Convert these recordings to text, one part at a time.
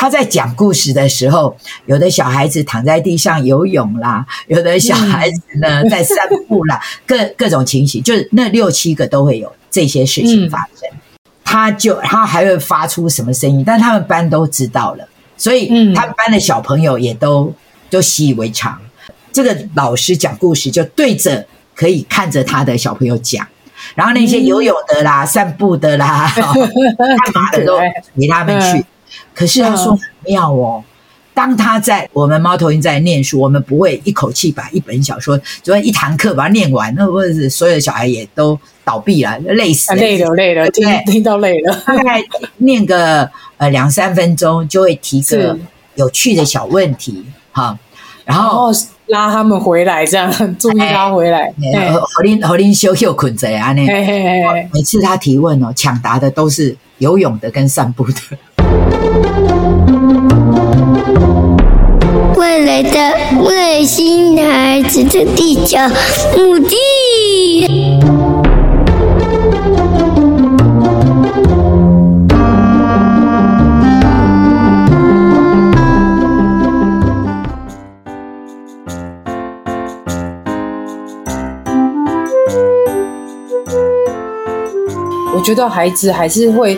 他在讲故事的时候，有的小孩子躺在地上游泳啦，有的小孩子呢在散步啦，各各种情形，就是那六七个都会有这些事情发生。他就他还会发出什么声音，但他们班都知道了，所以他们班的小朋友也都都习以为常。这个老师讲故事就对着可以看着他的小朋友讲。然后那些游泳的啦、嗯、散步的啦、干嘛的都陪他们去。可是他说很妙哦，当他在我们猫头鹰在念书，我们不会一口气把一本小说，就一堂课把它念完，那或者是所有的小孩也都倒闭了，累死了，累了，累了，听听到累了。大概念个呃两三分钟，就会提个有趣的小问题哈，然后。拉他们回来，这样 注意拉回来。何林何林修又捆着啊，那每次他提问哦，抢答的都是游泳的跟散步的。未来的外星孩子的地球母地。我觉得孩子还是会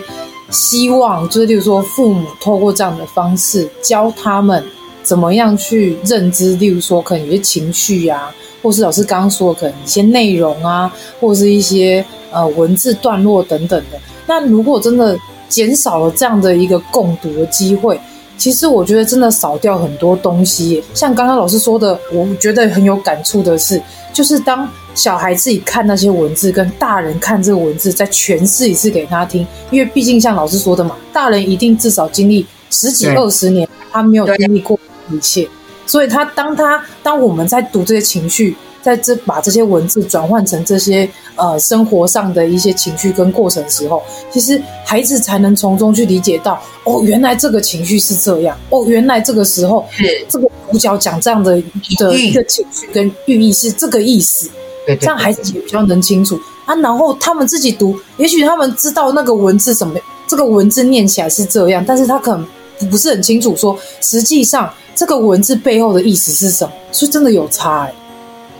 希望，就是例如说，父母透过这样的方式教他们怎么样去认知，例如说，可能有些情绪啊，或是老师刚刚说的，可能一些内容啊，或是一些呃文字段落等等的。那如果真的减少了这样的一个共读的机会，其实我觉得真的少掉很多东西。像刚刚老师说的，我觉得很有感触的是，就是当。小孩自己看那些文字，跟大人看这个文字，再诠释一次给他听。因为毕竟像老师说的嘛，大人一定至少经历十几二十年，他没有经历过一切，所以他当他当我们在读这些情绪，在这把这些文字转换成这些呃生活上的一些情绪跟过程的时候，其实孩子才能从中去理解到，哦，原来这个情绪是这样，哦，原来这个时候是这个主角讲这样的的一个情绪跟寓意是这个意思。对对对对，这样孩子也比较能清楚啊。然后他们自己读，也许他们知道那个文字什么，这个文字念起来是这样，但是他可能不是很清楚说，实际上这个文字背后的意思是什么，所以真的有差欸。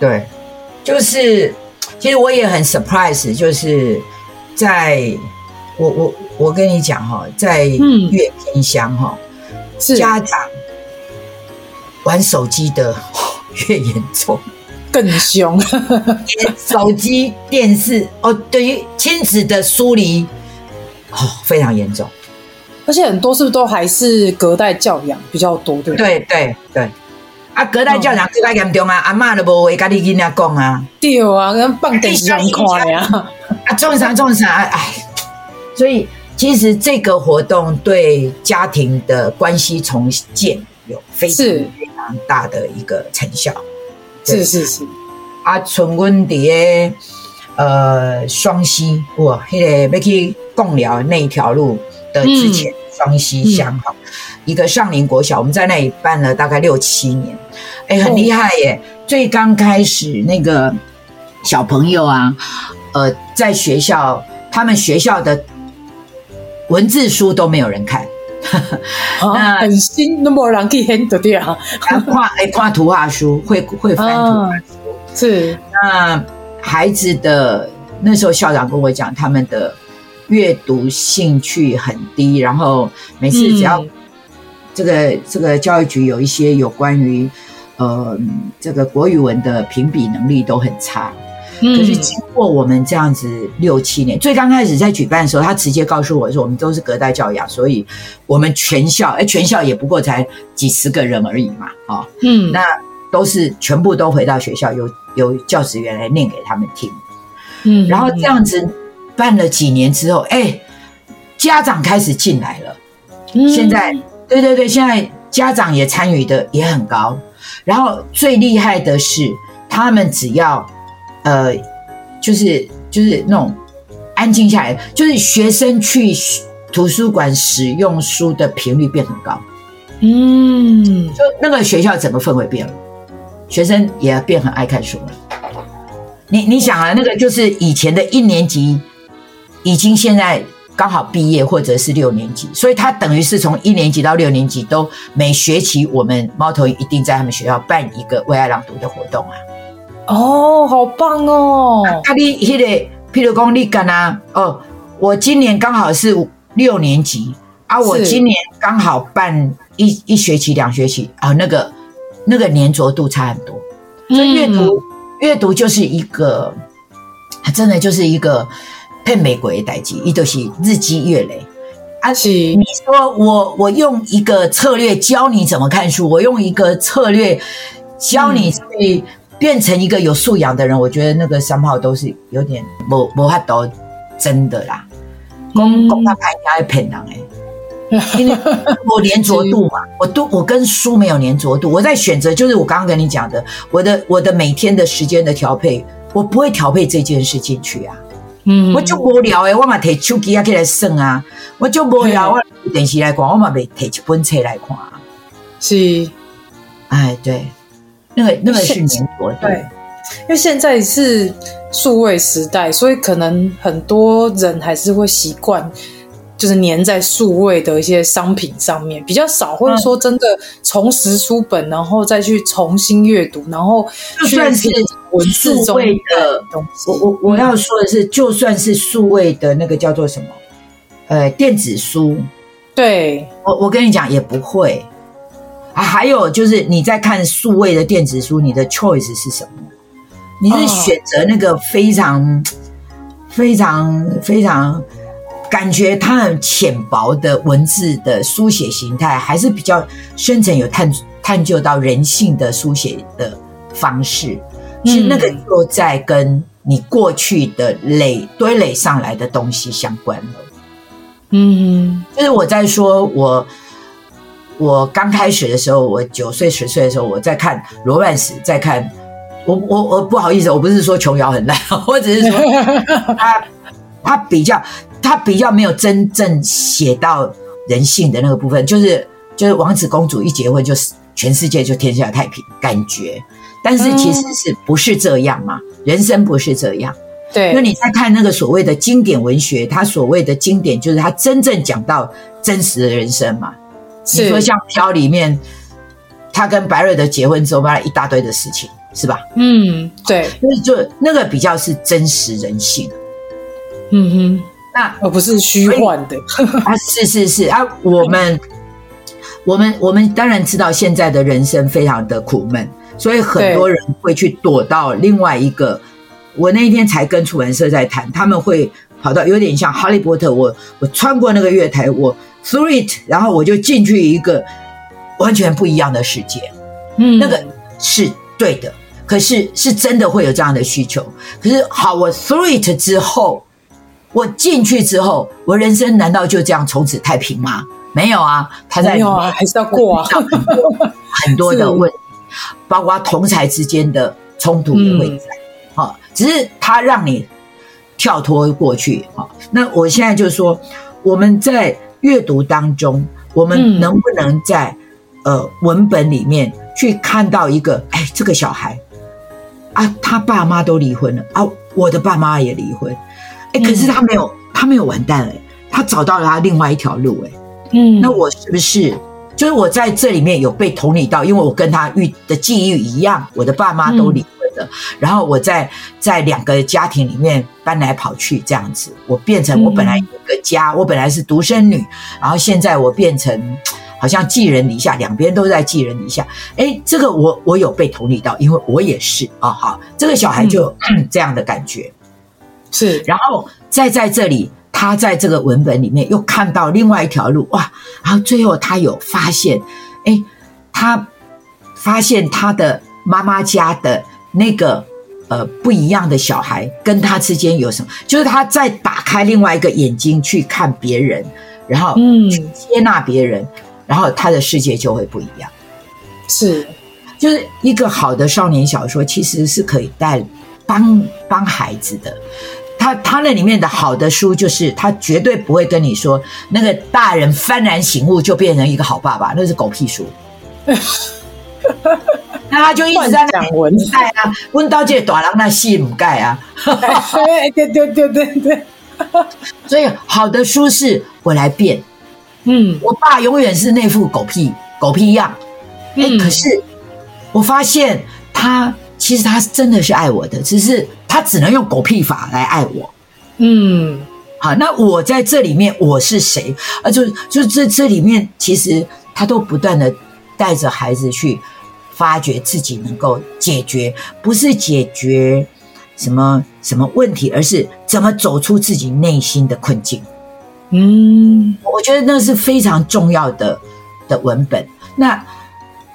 对，就是其实我也很 surprise，就是在我我我跟你讲哈，在越偏乡哈，是家长玩手机的越严重。更凶，手机、电视哦，对于亲子的疏离，哦，非常严重。而且很多是不是都还是隔代教养比较多？对不对？对对对，啊，隔代教养更加严重啊！阿嬷都无会跟你囡仔讲啊，对啊，跟放电视看呀，啊，种啥种啥，哎，所以其实这个活动对家庭的关系重建有非常非常大的一个成效。是是是，啊，从阮伫个呃双溪哇，迄个要去贡寮那一条路的之前，双溪乡哈，一个上林国小，我们在那里办了大概六七年，哎，很厉害耶！最刚开始那个小朋友啊，呃，在学校，他们学校的文字书都没有人看。那很新，那么人可以 handle 掉。看哎，看图画书，会会翻图画书。是那孩子的那时候，校长跟我讲，他们的阅读兴趣很低，然后每次只要这个这个教育局有一些有关于呃这个国语文的评比能力都很差。可是经过我们这样子六七年，最刚开始在举办的时候，他直接告诉我说，我们都是隔代教养，所以我们全校，哎，全校也不过才几十个人而已嘛，哦，嗯，那都是全部都回到学校，由由教职员来念给他们听，嗯，然后这样子办了几年之后，哎，家长开始进来了，现在，对对对，现在家长也参与的也很高，然后最厉害的是，他们只要。呃，就是就是那种安静下来，就是学生去图书馆使用书的频率变很高，嗯，就那个学校整个氛围变了，学生也变很爱看书了。你你想啊，那个就是以前的一年级，已经现在刚好毕业或者是六年级，所以他等于是从一年级到六年级都每学期我们猫头鹰一定在他们学校办一个为爱朗读的活动啊。哦，好棒哦！啊，你迄个，譬如讲你干啊，哦，我今年刚好是六年级啊，我今年刚好办一一学期、两学期啊，那个那个粘着度差很多。所以阅读，阅、嗯、读就是一个，真的就是一个骗美国的代志，伊都是日积月累。而且你说我我用一个策略教你怎么看书，我用一个策略教你去变成一个有素养的人，我觉得那个三炮都是有点无无法度真的啦。公公他拍下来骗人哎。因为我粘着度嘛，我都我跟书没有粘着度，我在选择就是我刚刚跟你讲的，我的我的每天的时间的调配，我不会调配这件事进去啊。嗯，我就无聊诶，我嘛提手机啊起来算啊，我就无聊，我电视来看，我嘛袂提一本册来看啊。是，哎，对，那个那个是粘着度，对，因为现在是数位时代，所以可能很多人还是会习惯。就是粘在数位的一些商品上面，比较少会说真的重拾书本，然后再去重新阅读，然后就算是文字中的东西。我我我要说的是，就算是数位的那个叫做什么，呃，电子书，对，我我跟你讲也不会啊。还有就是你在看数位的电子书，你的 choice 是什么？你是选择那个非常非常非常。感觉它很浅薄的文字的书写形态，还是比较深层有探探究到人性的书写的方式。其实那个就在跟你过去的累堆垒上来的东西相关了。嗯，就是我在说我我刚开始的时候，我九岁十岁的时候，我在看罗曼史，在看我我我不好意思，我不是说琼瑶很烂，我只是说他他比较。他比较没有真正写到人性的那个部分，就是就是王子公主一结婚，就是全世界就天下太平感觉，但是其实是不是这样嘛？人生不是这样。对，因为你在看那个所谓的经典文学，他所谓的经典就是他真正讲到真实的人生嘛。你说像《飘》里面，他跟白瑞德结婚之后，发生一大堆的事情，是吧？嗯，对，所以就那个比较是真实人性。嗯哼。那而不是虚幻的啊！是是是啊，我们我们我们当然知道现在的人生非常的苦闷，所以很多人会去躲到另外一个。我那一天才跟出版社在谈，他们会跑到有点像哈利波特，我我穿过那个月台，我 through it，然后我就进去一个完全不一样的世界。嗯，那个是对的，可是是真的会有这样的需求。可是好，我 through it 之后。我进去之后，我人生难道就这样从此太平吗？没有啊，他在里面还是要过啊，很多的问题，包括同才之间的冲突也会在。好，只是他让你跳脱过去。好，那我现在就是说，我们在阅读当中，我们能不能在呃文本里面去看到一个，哎，这个小孩啊，他爸妈都离婚了啊，我的爸妈也离婚。哎，可是他没有，他没有完蛋哎，他找到了他另外一条路哎，嗯，那我是不是就是我在这里面有被同理到？因为我跟他遇的际遇一样，我的爸妈都离婚了，嗯、然后我在在两个家庭里面搬来跑去这样子，我变成我本来有个家，嗯、我本来是独生女，然后现在我变成好像寄人篱下，两边都在寄人篱下。哎，这个我我有被同理到，因为我也是啊，好，这个小孩就、嗯、这样的感觉。是，然后再在这里，他在这个文本里面又看到另外一条路哇，然后最后他有发现，哎，他发现他的妈妈家的那个呃不一样的小孩跟他之间有什么？就是他在打开另外一个眼睛去看别人，然后嗯接纳别人，然后他的世界就会不一样。是，就是一个好的少年小说，其实是可以带帮帮孩子的。他他那里面的好的书，就是他绝对不会跟你说那个大人幡然醒悟就变成一个好爸爸，那是狗屁书。那他就一直在讲文盖啊，问到这大人那戏母盖啊。对对对对对。所以好的书是我来变。嗯，我爸永远是那副狗屁狗屁样。哎、欸，可是我发现他其实他是真的是爱我的，只是他只能用狗屁法来爱我。嗯，好，那我在这里面我是谁？啊，就就这这里面，其实他都不断的带着孩子去发掘自己能够解决，不是解决什么什么问题，而是怎么走出自己内心的困境。嗯，我觉得那是非常重要的的文本。那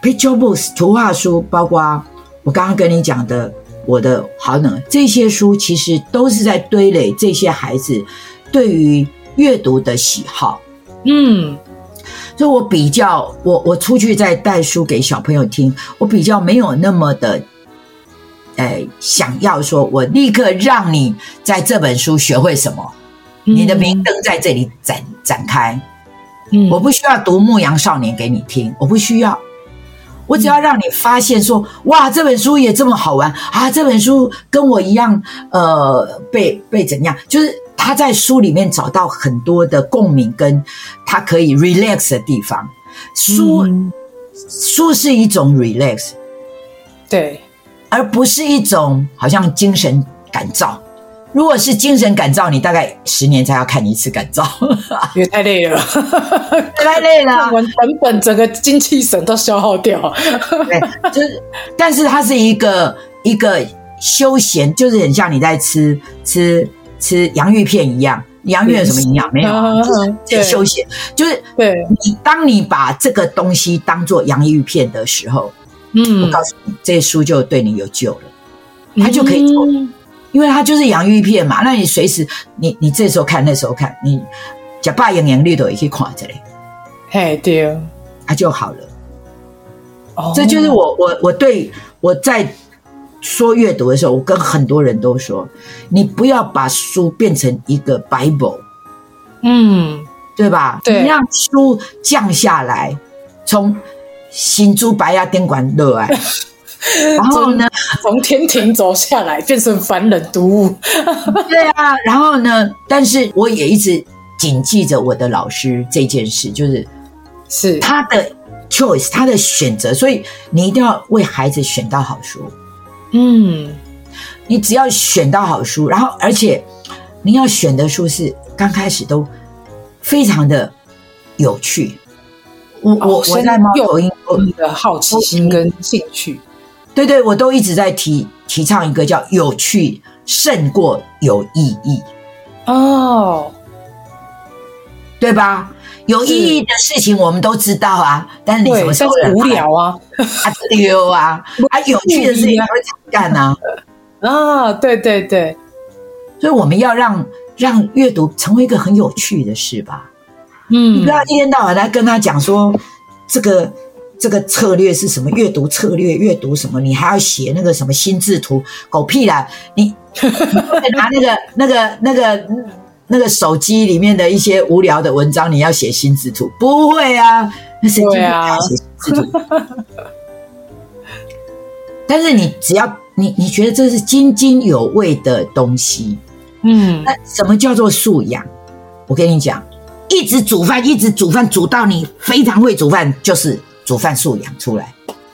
Picture Books 图画书，包括我刚刚跟你讲的我的好冷这些书，其实都是在堆垒这些孩子对于阅读的喜好。嗯，所以我比较，我我出去再带书给小朋友听，我比较没有那么的，呃，想要说我立刻让你在这本书学会什么，嗯、你的明灯在这里展展开。嗯，我不需要读《牧羊少年》给你听，我不需要。我只要让你发现说，哇，这本书也这么好玩啊！这本书跟我一样，呃，被被怎样？就是他在书里面找到很多的共鸣，跟他可以 relax 的地方。书、嗯、书是一种 relax，对，而不是一种好像精神感召。如果是精神感召，你大概十年才要看一次感召，也太累了，太累了，看完本本整个精气神都消耗掉。对，就是，但是它是一个一个休闲，就是很像你在吃吃吃洋芋片一样。洋芋有什么营养？没有，就是休闲。就是对你，当你把这个东西当做洋芋片的时候，嗯，我告诉你，这书就对你有救了，它就可以做。嗯因为它就是洋芋片嘛，那你随时你你这时候看那时候看，你假把洋洋绿豆也可以看这里，嘿对，它就好了。哦，这就是我我我对我在说阅读的时候，我跟很多人都说，你不要把书变成一个 Bible，嗯，对吧？对，你让书降下来，从新珠白牙宾馆落来。然后呢，从天庭走下来，变成凡人读物。对啊，然后呢？但是我也一直谨记着我的老师这件事，就是是他的 choice，他的选择。所以你一定要为孩子选到好书。嗯，你只要选到好书，然后而且你要选的书是刚开始都非常的有趣。我我我在猫头鹰，你的好奇心跟兴趣。对对，我都一直在提提倡一个叫有趣胜过有意义哦，对吧？有意义的事情我们都知道啊，但是你什么时候无聊啊？啊丢啊！啊，有趣的事情会常干啊！啊，对对对，所以我们要让让阅读成为一个很有趣的事吧。嗯，你不要一天到晚来跟他讲说这个。这个策略是什么？阅读策略，阅读什么？你还要写那个什么心智图？狗屁啦！你，你拿那个、那个、那个、那个手机里面的一些无聊的文章，你要写心智图？不会啊，那神经病啊？写心智图？但是你只要你你觉得这是津津有味的东西，嗯，那什么叫做素养？我跟你讲，一直煮饭，一直煮饭，煮到你非常会煮饭，就是。煮饭素养出来。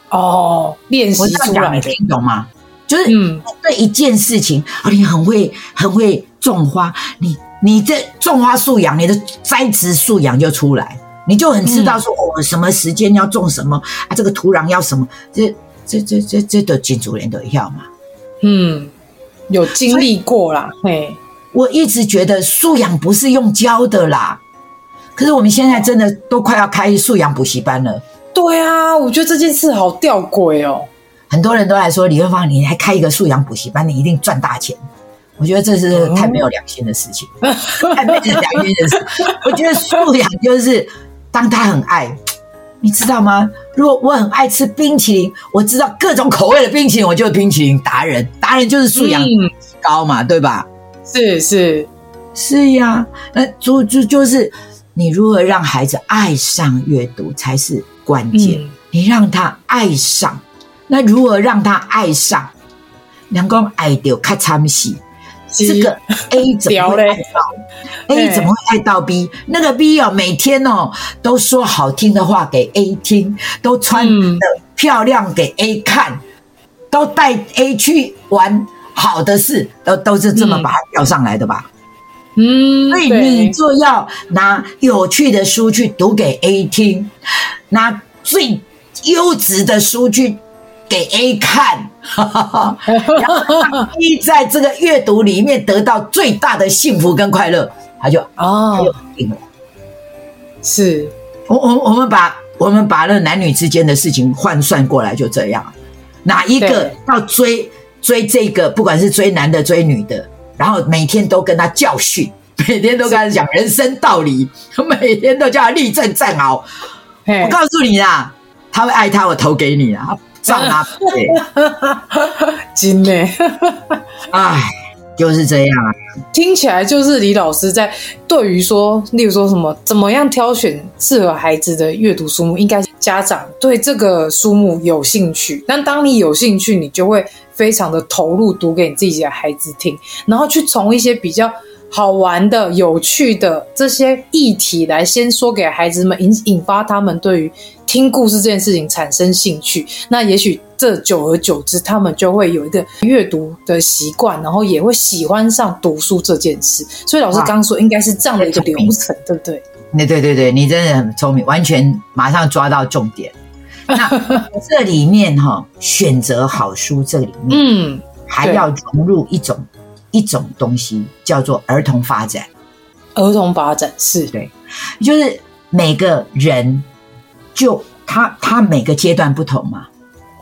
哦，练习出来，你听懂吗？就是嗯，对一件事情，哦，你很会很会种花，你你这种花素养，你的栽植素养就出来，你就很知道说，我、嗯。哦、什么时间要种什么啊，这个土壤要什么，这这这这这都金主人都要嘛，嗯，有经历过啦，嘿，我一直觉得素养不是用教的啦，可是我们现在真的都快要开素养补习班了。对啊，我觉得这件事好吊诡哦。很多人都来说李慧芳，你还开一个素养补习班，你一定赚大钱。我觉得这是太没有良心的事情，嗯、太没有良心的事。我觉得素养就是当他很爱，你知道吗？如果我很爱吃冰淇淋，我知道各种口味的冰淇淋，我就是冰淇淋达人。达人就是素养高嘛，嗯、对吧？是是是呀，那就就就是你如何让孩子爱上阅读才是。关键，嗯、你让他爱上，那如何让他爱上？能够爱到较参戏，这个 A 怎么会爱到？A 怎么会爱到 B？那个 B 哦，每天哦都说好听的话给 A 听，都穿的漂亮给 A 看，都带 A 去玩好的事，都都是这么把它钓上来的吧？嗯，所以你就要拿有趣的书去读给 A 听，拿最优质的书去给 A 看，然后让 A 在这个阅读里面得到最大的幸福跟快乐，他就哦，是。我我我们把我们把那男女之间的事情换算过来，就这样，哪一个要追追这个，不管是追男的追女的。然后每天都跟他教训，每天都跟他讲人生道理，每天都叫他立正站好。我告诉你啦，他会爱他，我投给你啊，照拿不误。真的，哎，就是这样啊。听起来就是李老师在对于说，例如说什么怎么样挑选适合孩子的阅读书目，应该家长对这个书目有兴趣。但当你有兴趣，你就会。非常的投入读给你自己的孩子听，然后去从一些比较好玩的、有趣的这些议题来先说给孩子们，引引发他们对于听故事这件事情产生兴趣。那也许这久而久之，他们就会有一个阅读的习惯，然后也会喜欢上读书这件事。所以老师刚刚说应该是这样的一个流程，对不对？对对对对，你真的很聪明，完全马上抓到重点。那这里面哈，选择好书这里面，嗯，还要融入一种一种东西，叫做儿童发展。儿童发展是。对，就是每个人就他他每个阶段不同嘛，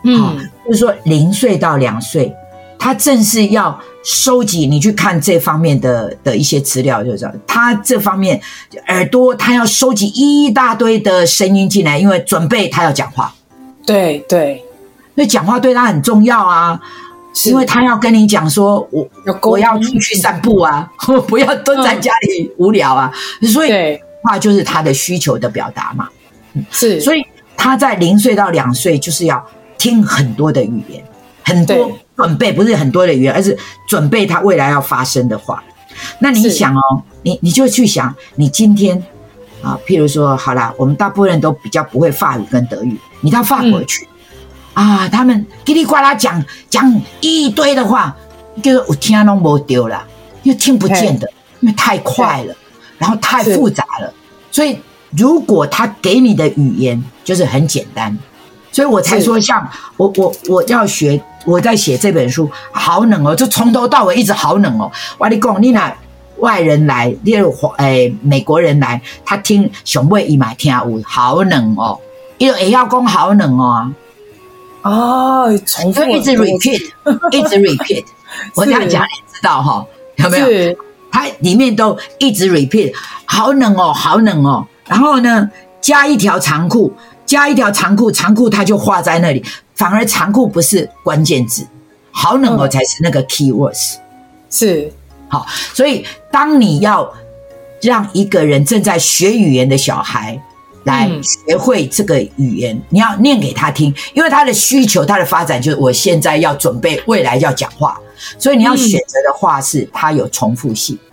嗯，就是说零岁到两岁，他正是要收集你去看这方面的的一些资料，就知道他这方面耳朵他要收集一大堆的声音进来，因为准备他要讲话。对对，所以讲话对他很重要啊，因为他要跟你讲说，我我要出去散步啊，我不要蹲在家里无聊啊，所以话就是他的需求的表达嘛。是，所以他在零岁到两岁就是要听很多的语言，很多准备不是很多的语言，而是准备他未来要发生的话。那你想哦，你你就去想，你今天啊，譬如说，好啦，我们大部分人都比较不会法语跟德语。你到法国去，嗯、啊，他们叽里呱啦讲讲一堆的话，就是我听都没丢了，又听不见的，因为太快了，然后太复杂了。所以如果他给你的语言就是很简单，所以我才说像我我我要学，我在写这本书，好冷哦，就从头到尾一直好冷哦。我跟你讲，你那外人来，例如诶美国人来，他听熊妹一买听有好冷哦。也也要讲好冷哦，啊，重复 一直 repeat，一直 repeat，我这样讲你知道哈？有没有？它里面都一直 repeat，好冷哦，好冷哦。然后呢，加一条长裤，加一条长裤，长裤它就画在那里，反而长裤不是关键字，好冷哦才是那个 keywords。是，好，所以当你要让一个人正在学语言的小孩。来学会这个语言，嗯、你要念给他听，因为他的需求、他的发展就是我现在要准备未来要讲话，所以你要选择的话是它有重复性。休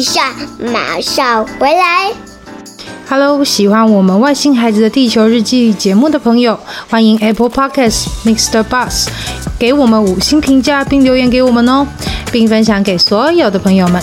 一下，马上回来。Hello，喜欢我们外星孩子的地球日记节目的朋友，欢迎 Apple Podcasts Mr. Bus 给我们五星评价并留言给我们哦，并分享给所有的朋友们。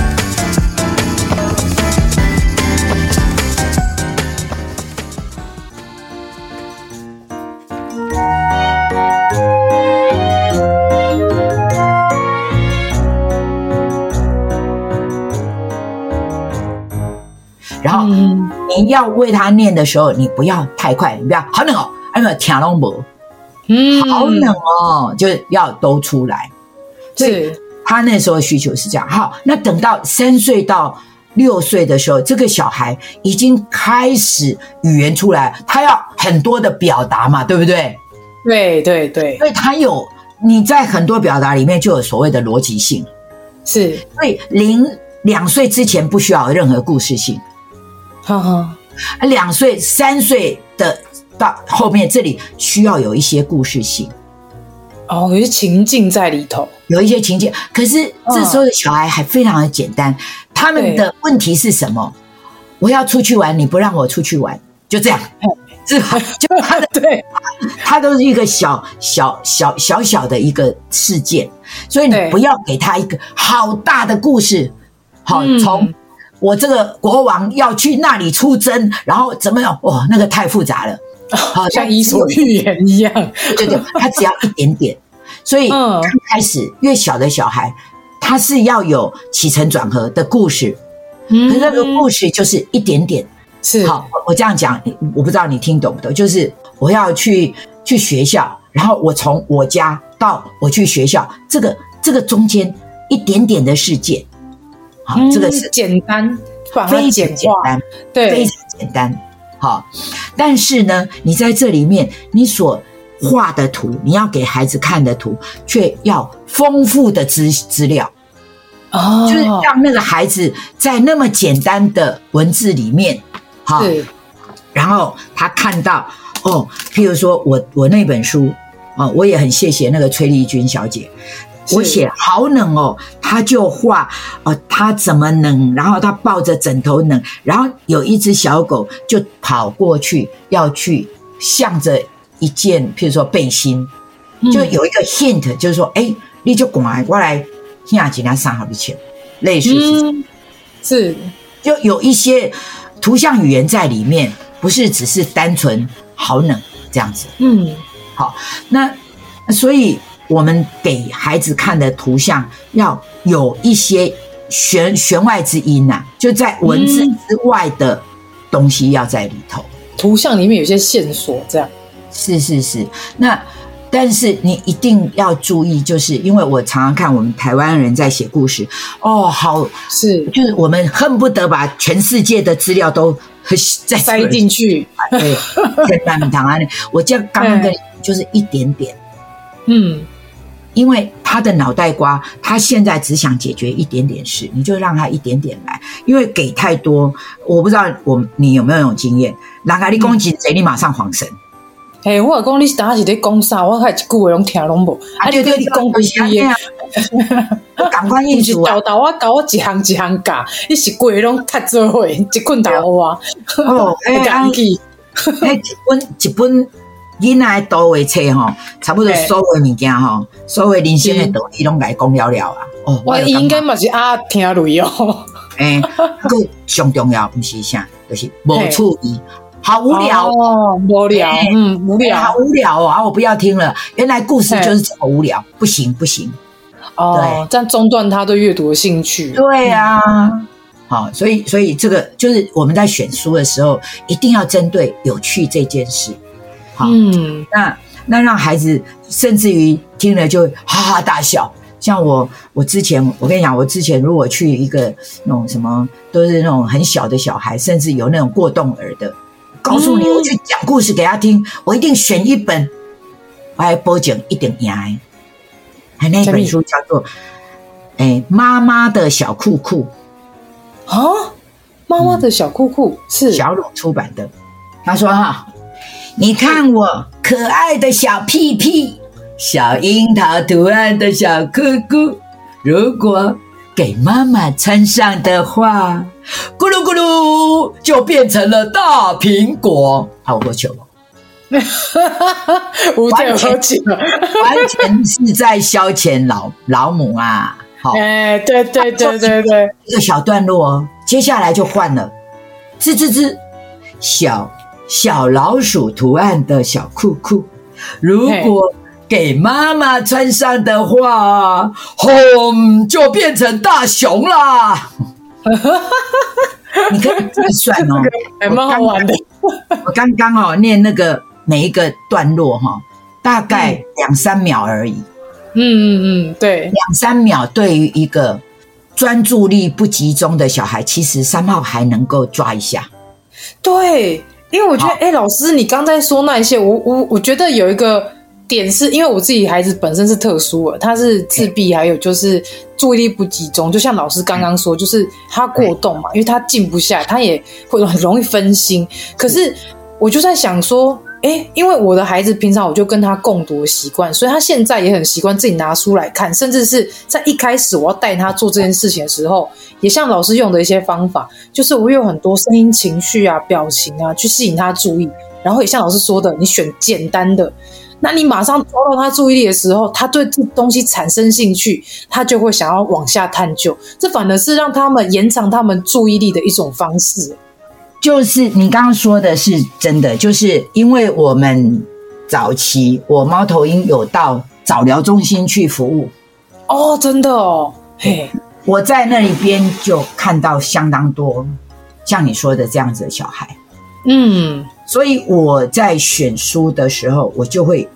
要为他念的时候，你不要太快，你不要好冷哦，哎呀，听拢无，嗯，好冷哦，就是要都出来。是，他那时候需求是这样。好，那等到三岁到六岁的时候，这个小孩已经开始语言出来，他要很多的表达嘛，对不对？对对对，所以他有你在很多表达里面就有所谓的逻辑性，是。所以零两岁之前不需要有任何故事性，哈哈。两岁三岁的到后面这里需要有一些故事性，哦，有些情境在里头，有一些情境。可是这时候的小孩还非常的简单，他们的问题是什么？我要出去玩，你不让我出去玩，就这样。是吧？就他的对，他都是一个小小小小小的一个事件，所以你不要给他一个好大的故事。好，从我这个国王要去那里出征，然后怎么样？哇，那个太复杂了，好像伊索寓言一样。对对，他只要一点点。所以刚开始越小的小孩，他是要有起承转合的故事，可是那个故事就是一点点。是好，我这样讲，我不知道你听懂不懂？就是我要去去学校，然后我从我家到我去学校，这个这个中间一点点的事件，好，这个是简单，非常简单，对，非常简单。好，但是呢，你在这里面，你所画的图，你要给孩子看的图，却要丰富的资资料，哦，就是让那个孩子在那么简单的文字里面。好，然后他看到哦，譬如说我我那本书哦，我也很谢谢那个崔丽君小姐，我写好冷哦，他就画哦，他怎么冷，然后他抱着枕头冷，然后有一只小狗就跑过去要去向着一件譬如说背心，就有一个 hint，就是说哎，你就过来过来，现在今天上好的钱，类似是是，就有一些。图像语言在里面，不是只是单纯好冷这样子。嗯，好，那所以我们给孩子看的图像要有一些弦弦外之音呐、啊，就在文字之外的东西要在里头。图像里面有些线索，这样。是是是，那。但是你一定要注意，就是因为我常常看我们台湾人在写故事，哦，好是，就是我们恨不得把全世界的资料都再塞进去。对，天哪，你唐安，我就刚刚跟你 就是一点点，嗯，因为他的脑袋瓜，他现在只想解决一点点事，你就让他一点点来，因为给太多，我不知道我你有没有那种经验，哪个你攻击谁，你马上恍神。嘿，我讲你是当时在讲啥？我开一句话拢听拢无。啊，对对，你讲不是啊。感官艺术啊，豆豆啊，搞我一行一行教，你是鬼拢踢做伙，一捆豆花。哦，哎，讲起，哎，一本一本囡仔图画册吼，差不多所有物件吼，所有人生的道理拢来讲了了啊。哦，我应该嘛是啊，听雷哦。哎，个上重要不是啥，就是无处理。好无聊哦，无聊，欸、嗯，无聊，好无聊哦，啊，我不要听了。原来故事就是这么无聊，不行不行。哦，对，这样中断他对阅读的兴趣。对啊，嗯、好，所以所以这个就是我们在选书的时候，一定要针对有趣这件事。好，嗯，那那让孩子甚至于听了就哈哈大笑。像我，我之前我跟你讲，我之前如果去一个那种什么，都是那种很小的小孩，甚至有那种过动儿的。告诉你，我去讲故事给他听，我一定选一本，我还播讲一点赢。还那本书叫做《哎妈妈的小裤裤》啊，妈妈的小裤裤是小鲁出版的。他说哈，你看我可爱的小屁屁，小樱桃图案的小裤裤，如果。给妈妈穿上的话，咕噜咕噜就变成了大苹果。好，我喝酒 了，完全喝酒了，完全是在消遣老老母啊！好，哎，对对对对对，一个小段落哦，接下来就换了，吱吱吱，小小老鼠图案的小裤裤，如果。给妈妈穿上的话，轰就变成大熊啦！你可以这么算哦，还蛮好玩的。我刚刚哦念那个每一个段落哈、哦，大概两三秒而已。嗯嗯嗯，对，两三秒对于一个专注力不集中的小孩，其实三号还能够抓一下。对，因为我觉得，哎、欸，老师，你刚才说那一些，我我我觉得有一个点是，因为我自己孩子本身是特殊的，他是自闭，还有就是注意力不集中，就像老师刚刚说，就是他过动嘛，因为他静不下来，他也会很容易分心。可是我就在想说。哎，因为我的孩子平常我就跟他共读的习惯，所以他现在也很习惯自己拿书来看，甚至是在一开始我要带他做这件事情的时候，也像老师用的一些方法，就是我有很多声音、情绪啊、表情啊，去吸引他注意。然后也像老师说的，你选简单的，那你马上抓到他注意力的时候，他对这东西产生兴趣，他就会想要往下探究。这反而是让他们延长他们注意力的一种方式。就是你刚刚说的是真的，就是因为我们早期我猫头鹰有到早疗中心去服务。哦，真的哦，嘿，我在那里边就看到相当多像你说的这样子的小孩，嗯，所以我在选书的时候，我就会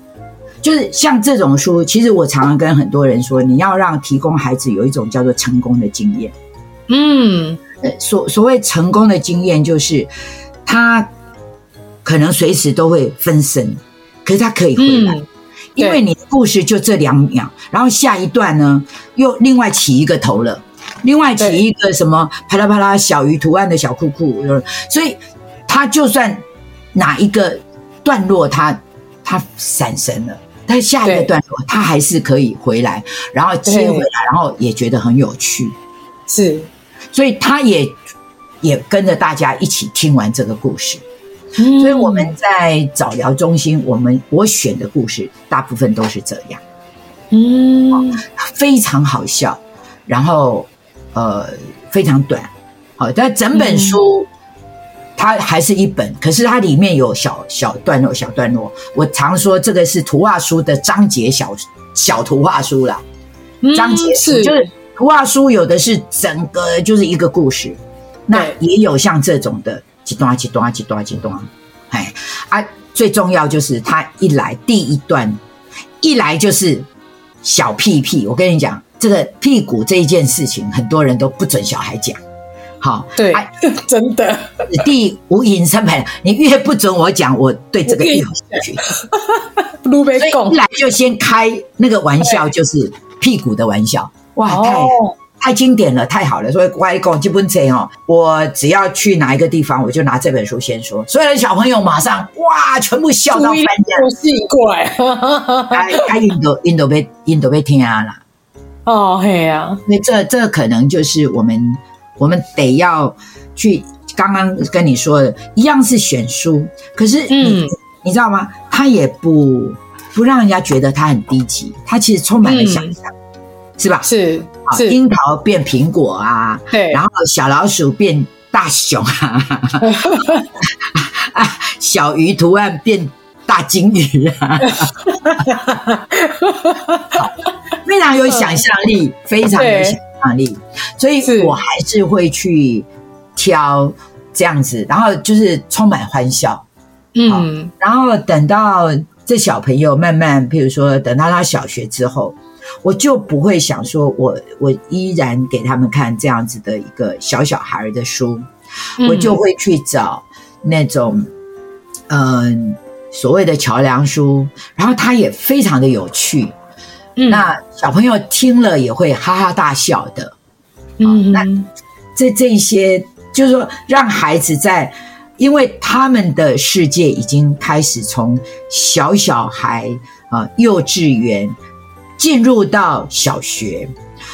就是像这种书，其实我常常跟很多人说，你要让提供孩子有一种叫做成功的经验，嗯。所所谓成功的经验，就是他可能随时都会分身，可是他可以回来，嗯、因为你的故事就这两秒，然后下一段呢又另外起一个头了，另外起一个什么啪啦啪啦小鱼图案的小裤裤，所以他就算哪一个段落他他闪神了，但下一个段落他还是可以回来，然后接回来，然后也觉得很有趣，是。所以他也也跟着大家一起听完这个故事，嗯、所以我们在早疗中心，我们我选的故事大部分都是这样，嗯，非常好笑，然后呃非常短，好，但整本书它还是一本，可是它里面有小小段落小段落，我常说这个是图画书的章节小小图画书啦，章节是。就是。图画书有的是整个就是一个故事，那也有像这种的几段几段几段几段，哎啊，最重要就是他一来第一段一来就是小屁屁，我跟你讲这个屁股这一件事情，很多人都不准小孩讲，好对，啊、真的第五隐身牌，你越不准我讲，我对这个越有兴趣。所以一来就先开那个玩笑，就是屁股的玩笑。哇，太、哦、太经典了，太好了！所以乖公基本这哦，我只要去哪一个地方，我就拿这本书先说，所有的小朋友马上哇，全部笑到翻家，我吸引过来，哎哎，印度印度被印度被听啊了，哦嘿呀，那这这可能就是我们我们得要去刚刚跟你说的一样是选书，可是你、嗯、你知道吗？他也不不让人家觉得他很低级，他其实充满了想象。嗯是吧？是是，樱桃变苹果啊，对，然后小老鼠变大熊啊，啊，小鱼图案变大金鱼啊，非常有想象力，非常有想象力，所以我还是会去挑这样子，然后就是充满欢笑，嗯，然后等到这小朋友慢慢，譬如说等到他小学之后。我就不会想说我，我我依然给他们看这样子的一个小小孩的书，嗯、我就会去找那种嗯、呃、所谓的桥梁书，然后它也非常的有趣，嗯，那小朋友听了也会哈哈大笑的，嗯，那这这一些就是说让孩子在，因为他们的世界已经开始从小小孩啊、呃、幼稚园。进入到小学，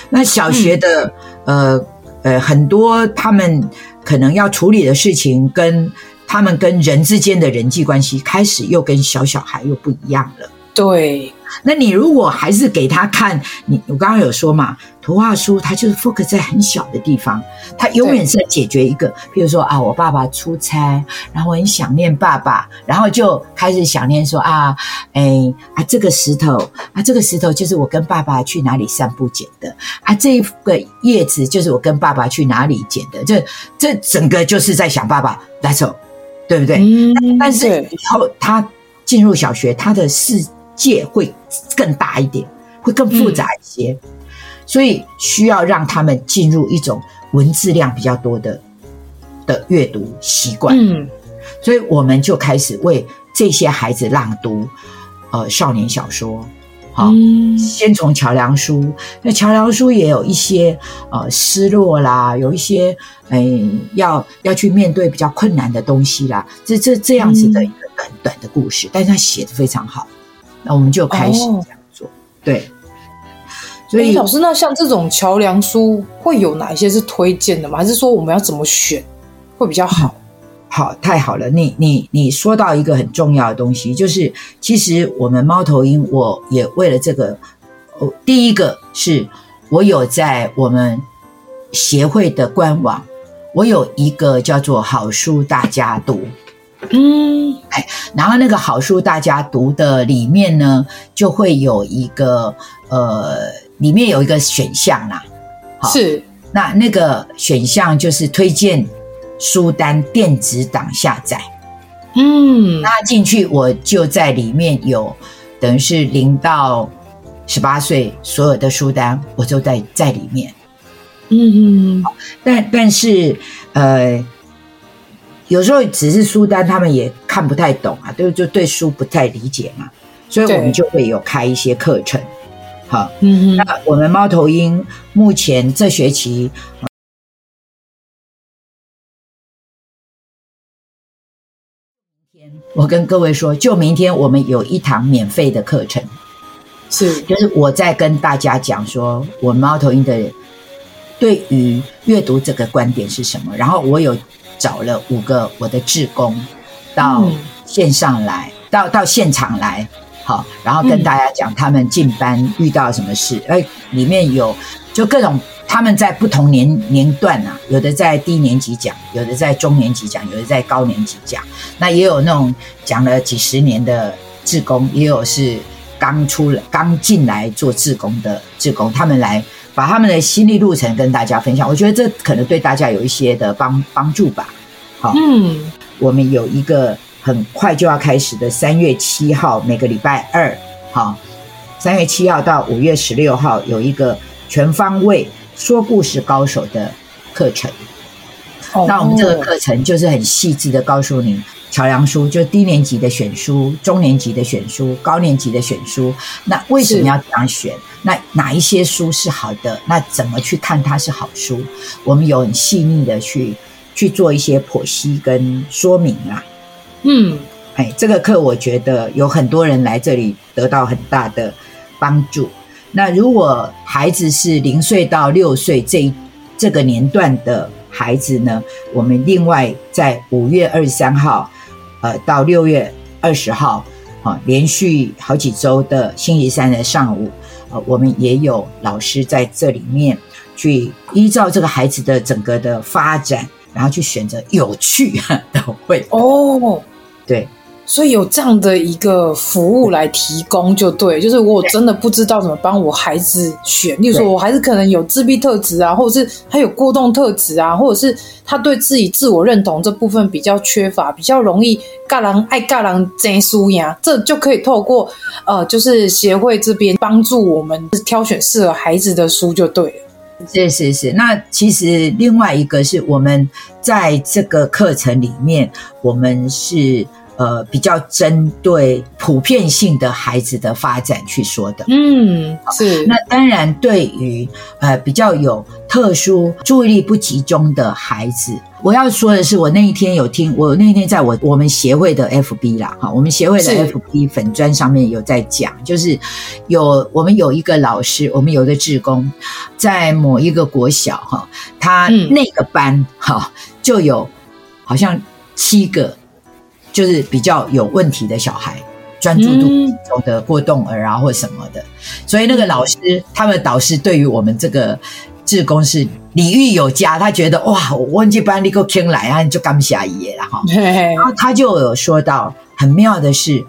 那小学的、嗯、呃呃很多他们可能要处理的事情，跟他们跟人之间的人际关系，开始又跟小小孩又不一样了。对，那你如果还是给他看，你我刚刚有说嘛，图画书它就是 focus 在很小的地方，它永远是在解决一个，比如说啊，我爸爸出差，然后我很想念爸爸，然后就开始想念说啊，哎啊这个石头啊这个石头就是我跟爸爸去哪里散步捡的啊，这个叶子就是我跟爸爸去哪里捡的，这这整个就是在想爸爸，That's all，对不对？嗯，但是以后他进入小学，他的世界会更大一点，会更复杂一些，嗯、所以需要让他们进入一种文字量比较多的的阅读习惯。嗯，所以我们就开始为这些孩子朗读呃少年小说。好，嗯、先从桥梁书，那桥梁书也有一些呃失落啦，有一些哎、呃、要要去面对比较困难的东西啦，这这这样子的一个短短的故事，嗯、但是他写的非常好。那我们就开始这样做，哦、对。所以老师，那像这种桥梁书会有哪一些是推荐的吗？还是说我们要怎么选会比较好？好，太好了！你你你说到一个很重要的东西，就是其实我们猫头鹰，我也为了这个，哦，第一个是我有在我们协会的官网，我有一个叫做“好书大家读”。嗯，哎，然后那个好书大家读的里面呢，就会有一个呃，里面有一个选项啦。好，是，那那个选项就是推荐书单电子档下载。嗯，那进去我就在里面有，等于是零到十八岁所有的书单，我就在在里面。嗯嗯，但但是呃。有时候只是书单，他们也看不太懂啊，对，就对书不太理解嘛，所以我们就会有开一些课程。好，那我们猫头鹰目前这学期，我跟各位说，就明天我们有一堂免费的课程，是，就是我在跟大家讲说，我们猫头鹰的对于阅读这个观点是什么，然后我有。找了五个我的志工到线上来，嗯、到到现场来，好，然后跟大家讲他们进班遇到什么事。哎、嗯，里面有就各种他们在不同年年段啊，有的在低年级讲，有的在中年级讲，有的在高年级讲。那也有那种讲了几十年的志工，也有是刚出来刚进来做志工的志工，他们来。把他们的心理路程跟大家分享，我觉得这可能对大家有一些的帮帮助吧。好，嗯，我们有一个很快就要开始的三月七号，每个礼拜二，好，三月七号到五月十六号有一个全方位说故事高手的课程。哦，那我们这个课程就是很细致的告诉你。桥梁书就低年级的选书，中年级的选书，高年级的选书。那为什么要这样选？那哪一些书是好的？那怎么去看它是好书？我们有很细腻的去去做一些剖析跟说明啦。嗯，哎，这个课我觉得有很多人来这里得到很大的帮助。那如果孩子是零岁到六岁这这个年段的孩子呢，我们另外在五月二十三号。呃，到六月二十号，啊，连续好几周的星期三的上午，呃，我们也有老师在这里面去依照这个孩子的整个的发展，然后去选择有趣的绘本。哦，对。所以有这样的一个服务来提供就对，就是我真的不知道怎么帮我孩子选，例如说我孩子可能有自闭特质啊，或者是他有过动特质啊，或者是他对自己自我认同这部分比较缺乏，比较容易尬人爱尬人真书呀，这就可以透过呃，就是协会这边帮助我们挑选适合孩子的书就对了。是是是，那其实另外一个是我们在这个课程里面，我们是。呃，比较针对普遍性的孩子的发展去说的，嗯，是。那当然，对于呃比较有特殊注意力不集中的孩子，我要说的是，我那一天有听，我那一天在我我们协会的 FB 啦，哈，我们协会的 FB 粉砖上面有在讲，就是有我们有一个老师，我们有一个志工，在某一个国小哈，他那个班哈就有好像七个。就是比较有问题的小孩，专注度有的过动儿啊，或什么的。所以那个老师，他们导师对于我们这个志工是礼遇有加，他觉得哇，我这班你给我听来啊，你就刚下一页了哈。然后他就有说到很妙的是。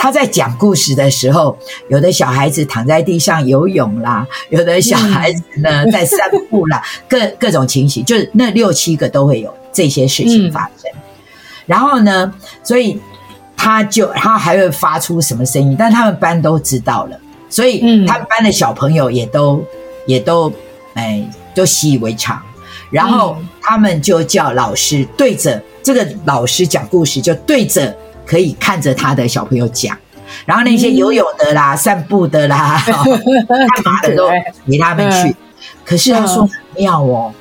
他在讲故事的时候，有的小孩子躺在地上游泳啦，有的小孩子呢在散步啦，各各种情形，就是那六七个都会有这些事情发生。然后呢，所以他就他还会发出什么声音，但他们班都知道了，所以他们班的小朋友也都也都哎都习以为常。然后他们就叫老师对着这个老师讲故事，就对着。可以看着他的小朋友讲，然后那些游泳的啦、嗯、散步的啦、干嘛的都陪他们去。可是他说很妙哦，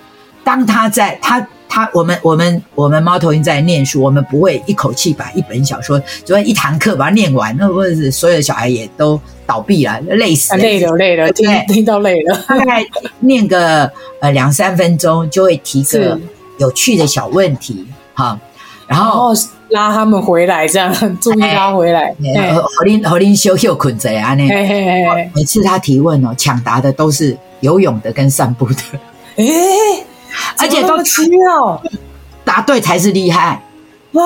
当他在他他我们我们我们猫头鹰在念书，我们不会一口气把一本小说，昨天一堂课把它念完，那或者是所有的小孩也都倒闭了，累死了，累了累了，听听到累了。大概念个呃两三分钟，就会提个有趣的小问题哈，然后。拉他们回来，这样注意拉回来。和林和林修修捆着啊，那每次他提问哦，抢答的都是游泳的跟散步的。哎，而且都需要答对才是厉害哇！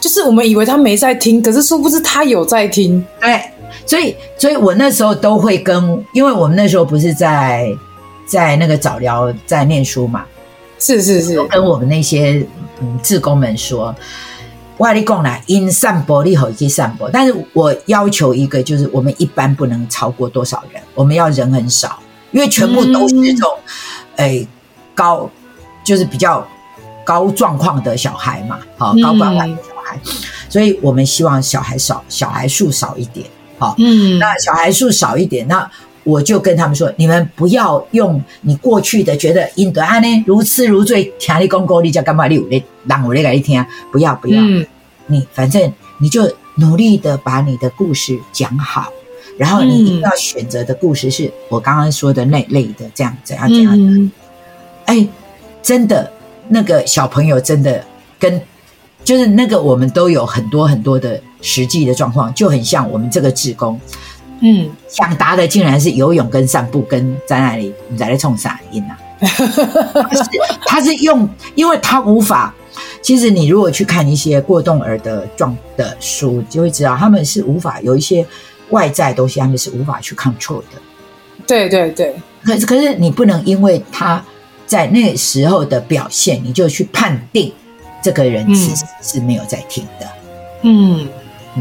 就是我们以为他没在听，可是殊不知他有在听。对，所以，所以我那时候都会跟，因为我们那时候不是在在那个早疗在念书嘛，是是是，跟我们那些嗯志工们说。我跟你讲啦，因散播你好去散播，但是我要求一个，就是我们一般不能超过多少人，我们要人很少，因为全部都是这种，哎、嗯欸，高就是比较高状况的小孩嘛，好高关怀的小孩，嗯、所以我们希望小孩少，小孩数少一点，好，嗯，那小孩数少一点，那。我就跟他们说，你们不要用你过去的觉得印度安呢如痴如醉，听你讲故事叫干嘛？你有咧让我咧给你听，不要不要，嗯、你反正你就努力的把你的故事讲好，然后你一定要选择的故事是我刚刚说的那类的，这样怎样怎样的。哎、嗯，真的那个小朋友真的跟就是那个我们都有很多很多的实际的状况，就很像我们这个志工。嗯，想答的竟然是游泳跟散步，跟在那里你在那冲啥音啊？他 是他是用，因为他无法。其实你如果去看一些过动儿的状的书，就会知道他们是无法有一些外在东西，他们是无法去 control 的。对对对，可是可是你不能因为他在那时候的表现，你就去判定这个人其实是没有在听的。嗯。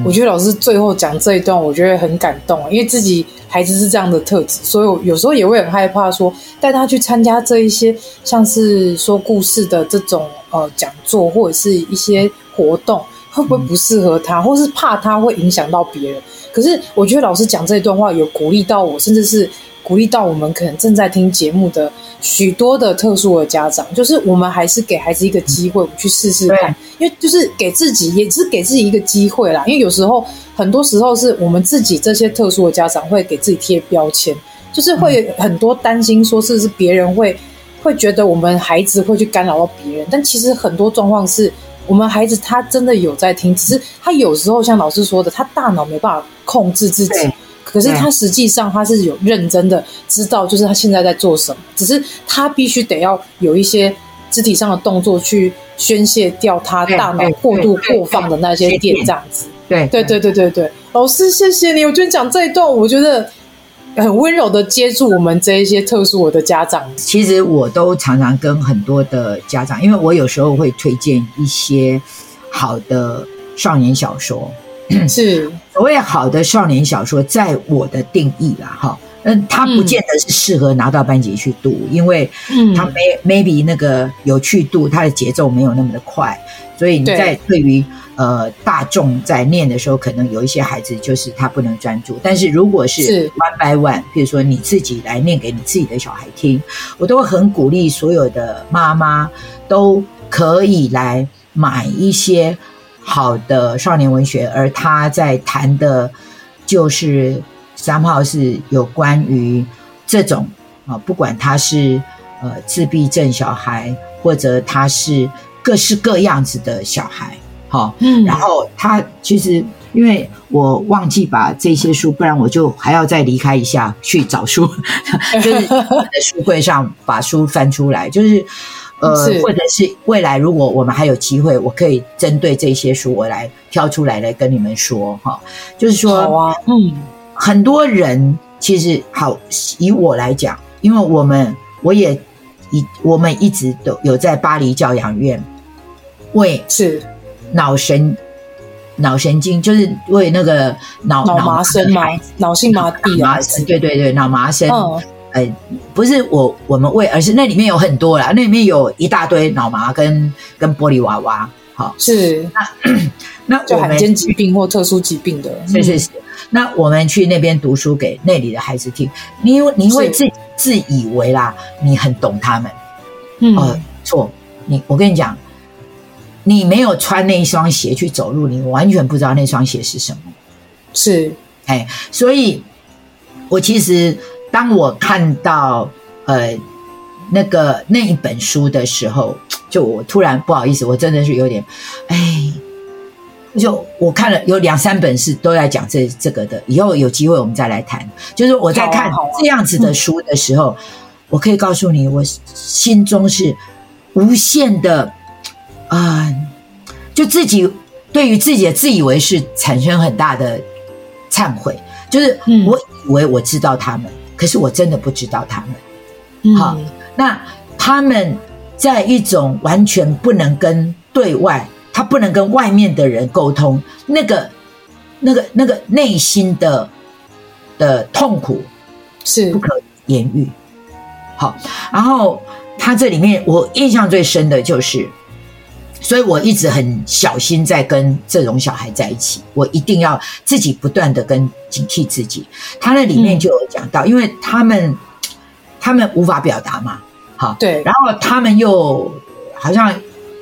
我觉得老师最后讲这一段，我觉得很感动，因为自己孩子是这样的特质，所以我有时候也会很害怕说带他去参加这一些像是说故事的这种呃讲座或者是一些活动，会不会不适合他，或是怕他会影响到别人。可是我觉得老师讲这一段话有鼓励到我，甚至是。鼓励到我们可能正在听节目的许多的特殊的家长，就是我们还是给孩子一个机会，我们去试试看，因为就是给自己也是给自己一个机会啦。因为有时候很多时候是我们自己这些特殊的家长会给自己贴标签，就是会很多担心说是不是别人会会觉得我们孩子会去干扰到别人，但其实很多状况是我们孩子他真的有在听，只是他有时候像老师说的，他大脑没办法控制自己。可是他实际上他是有认真的知道，就是他现在在做什么，只是他必须得要有一些肢体上的动作去宣泄掉他大脑过度过放的那些电，这样子。对对对对对对，老师谢谢你，我觉得讲这一段，我觉得很温柔的接住我们这一些特殊我的家长。其实我都常常跟很多的家长，因为我有时候会推荐一些好的少年小说。是所谓好的少年小说，在我的定义啦，哈，嗯，它不见得是适合拿到班级去读，嗯、因为它没 maybe 那个有趣度，它的节奏没有那么的快，所以你在对于呃大众在念的时候，可能有一些孩子就是他不能专注。但是如果是 one by one，比如说你自己来念给你自己的小孩听，我都很鼓励所有的妈妈都可以来买一些。好的少年文学，而他在谈的，就是三号是有关于这种啊，不管他是呃自闭症小孩，或者他是各式各样子的小孩，好，嗯，然后他其实因为我忘记把这些书，不然我就还要再离开一下去找书，就是在书柜上把书翻出来，就是呃，或者是未来如果我们还有机会，我可以针对这些书我来挑出来来跟你们说哈，就是说，啊、嗯，很多人其实好，以我来讲，因为我们我也一我们一直都有在巴黎教养院为是。脑神。脑神经就是为那个脑脑麻生嘛，脑性麻痹啊，对对对，脑麻生。嗯，呃，不是我我们为，而是那里面有很多啦，那里面有一大堆脑麻跟跟玻璃娃娃。好，是那 那就罕见疾病或特殊疾病的，是是是。那我们去那边读书给那里的孩子听，你你会自自以为啦，你很懂他们。嗯，呃，错，你我跟你讲。你没有穿那一双鞋去走路，你完全不知道那双鞋是什么。是，哎，所以，我其实当我看到呃那个那一本书的时候，就我突然不好意思，我真的是有点，哎，就我看了有两三本是都在讲这这个的，以后有机会我们再来谈。就是我在看这样子的书的时候，我可以告诉你，我心中是无限的。啊、呃，就自己对于自己的自以为是产生很大的忏悔，就是我以为我知道他们，嗯、可是我真的不知道他们。好，嗯、那他们在一种完全不能跟对外，他不能跟外面的人沟通，那个、那个、那个内心的的痛苦是不可言喻。好，然后他这里面我印象最深的就是。所以我一直很小心在跟这种小孩在一起，我一定要自己不断的跟警惕自己。他那里面就有讲到，因为他们他们无法表达嘛，好，对，然后他们又好像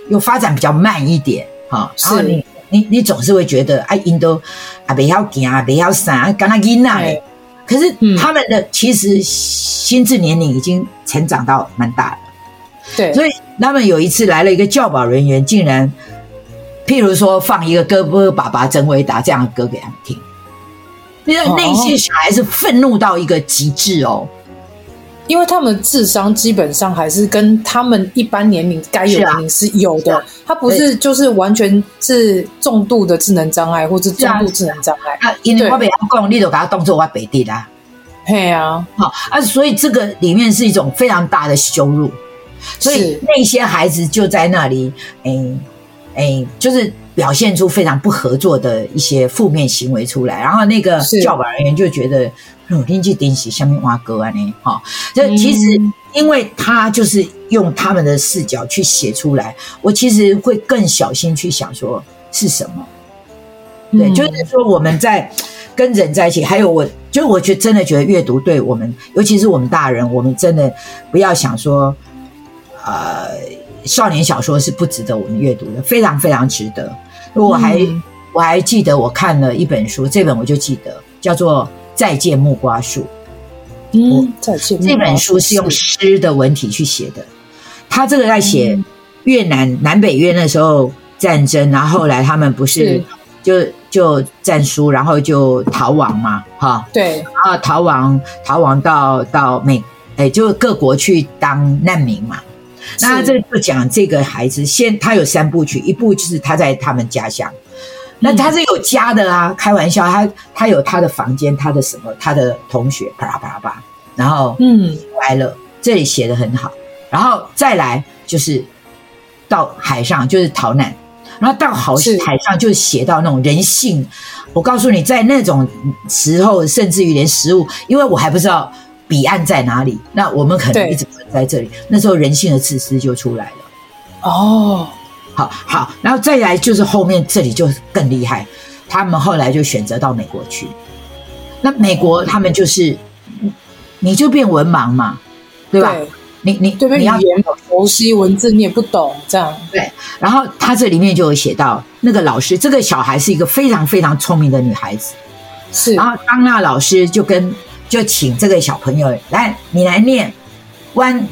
又发展比较慢一点，哈，然后你你你总是会觉得哎，因都啊不要惊啊，不要闪，跟他囡仔，可是他们的其实心智年龄已经成长到蛮大了。对，所以他们有一次来了一个教保人员，竟然，譬如说放一个哥哥爸爸真伟大这样的歌给他们听，那那些小孩是愤怒到一个极致哦，因为他们的智商基本上还是跟他们一般年龄该有的年龄是有的，他不是就是完全是重度的智能障碍或者重度智能障碍。啊，因为我不要讲，你就把他当做我北地啦，对。啊，好啊，所以这个里面是一种非常大的羞辱。所以那些孩子就在那里，哎哎，就是表现出非常不合作的一些负面行为出来，然后那个教保人员就觉得，哦，天气顶起下面挖哥啊，呢，哈，这其实因为他就是用他们的视角去写出来，我其实会更小心去想说是什么，对，就是说我们在跟人在一起，还有我，就我觉真的觉得阅读对我们，尤其是我们大人，我们真的不要想说。呃，少年小说是不值得我们阅读的，非常非常值得。我还、嗯、我还记得我看了一本书，这本我就记得叫做《再见木瓜树》。嗯，再见。这本书是用诗的文体去写的，他这个在写越南、嗯、南北越那时候战争，然后后来他们不是，是就就战书，然后就逃亡嘛，哈，对，然后逃亡逃亡到到美，哎，就各国去当难民嘛。那他这就讲这个孩子，先他有三部曲，一部就是他在他们家乡，那他是有家的啊，开玩笑，他他有他的房间，他的什么，他的同学，啪啦啪啦啪，然后嗯。来了，这里写的很好，然后再来就是到海上就是逃难，然后到好海上就写到那种人性，我告诉你，在那种时候，甚至于连食物，因为我还不知道。彼岸在哪里？那我们可能一直存在这里。那时候人性的自私就出来了。哦，好好，然后再来就是后面这里就更厉害。他们后来就选择到美国去。那美国他们就是，你就变文盲嘛，对吧？对你你对你要语言熟悉，文字你也不懂，这样对。然后他这里面就有写到，那个老师，这个小孩是一个非常非常聪明的女孩子，是。然后当那老师就跟。就请这个小朋友来，你来念 one，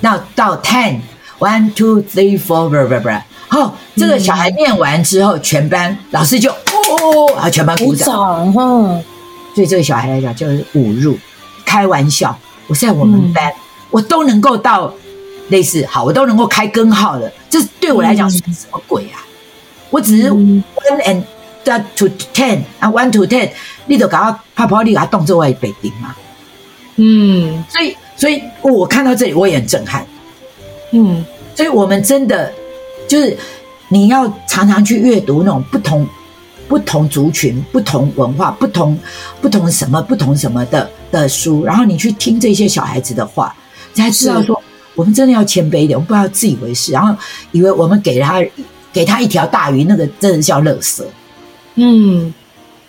到到 ten，one two three four，不不不，好，这个小孩念完之后，全班老师就哦，啊，全班鼓掌，鼓掌嗯，对这个小孩来讲就是侮辱，开玩笑。我在我们班，嗯、我都能够到类似好，我都能够开根号的，这对我来讲是什么鬼啊？嗯、我只是 one and to ten 啊，one to ten，你都搞到泡泡，你给他动作外北顶嘛？嗯，所以，所以我看到这里我也很震撼。嗯，所以我们真的就是你要常常去阅读那种不同。不同族群、不同文化、不同不同什么、不同什么的的书，然后你去听这些小孩子的话，你才知道说，我们真的要谦卑一点，我们不要自以为是，然后以为我们给他给他一条大鱼，那个真的叫垃圾。嗯，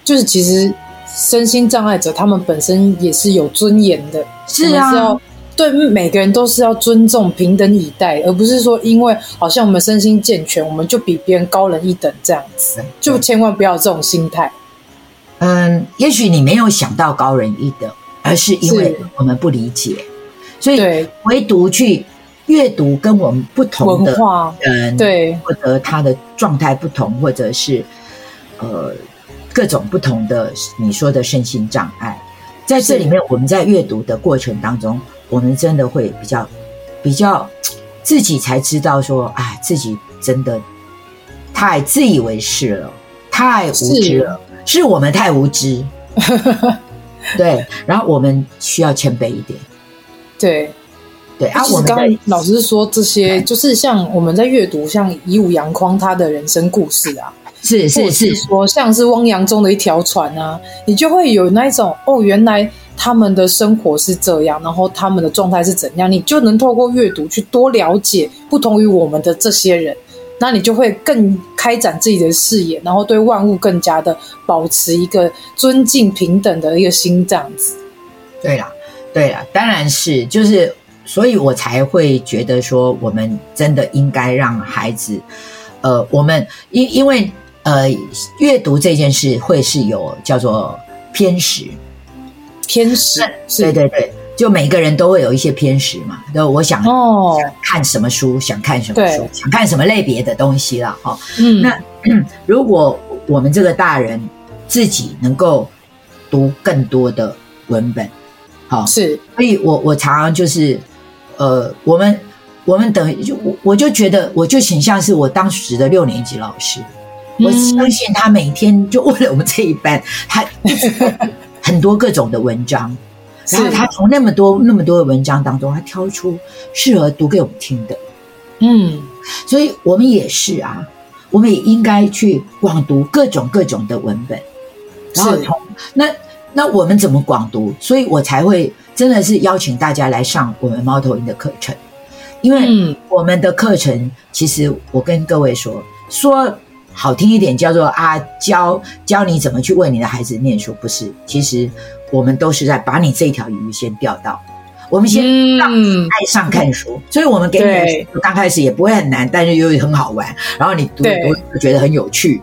就是其实身心障碍者他们本身也是有尊严的，是啊。对每个人都是要尊重、平等以待，而不是说因为好像我们身心健全，我们就比别人高人一等这样子，就千万不要有这种心态。嗯，也许你没有想到高人一等，而是因为我们不理解，所以唯独去阅读跟我们不同的人，对，或者他的状态不同，或者是呃各种不同的你说的身心障碍，在这里面，我们在阅读的过程当中。我们真的会比较，比较自己才知道说，哎，自己真的太自以为是了，太无知了，是，是我们太无知。对，然后我们需要谦卑一点。对，对啊，我们刚老师说这些，就是像我们在阅读像以武扬匡他的人生故事啊，是是是，说像是汪洋中的一条船啊，你就会有那一种哦，原来。他们的生活是这样，然后他们的状态是怎样，你就能透过阅读去多了解不同于我们的这些人，那你就会更开展自己的视野，然后对万物更加的保持一个尊敬平等的一个心，这样子。对啦，对啦，当然是，就是，所以我才会觉得说，我们真的应该让孩子，呃，我们因因为呃，阅读这件事会是有叫做偏食。偏食，对对对，就每个人都会有一些偏食嘛。就我想，哦，想看什么书，想看什么书，想看什么类别的东西了哈。嗯，那 如果我们这个大人自己能够读更多的文本，好，是，所以我我常常就是，呃，我们我们等于就我我就觉得我就挺像是我当时的六年级老师，我相信他每天就为了我们这一班，他。很多各种的文章，然后他从那么多那么多的文章当中，他挑出适合读给我们听的。嗯，所以我们也是啊，我们也应该去广读各种各种的文本。然后从那那我们怎么广读？所以我才会真的是邀请大家来上我们猫头鹰的课程，因为我们的课程其实我跟各位说说。好听一点叫做啊，教教你怎么去为你的孩子念书，不是？其实我们都是在把你这条鱼先钓到，我们先让你爱上看书，嗯、所以我们给你刚开始也不会很难，但是又很好玩，然后你读一读就觉得很有趣。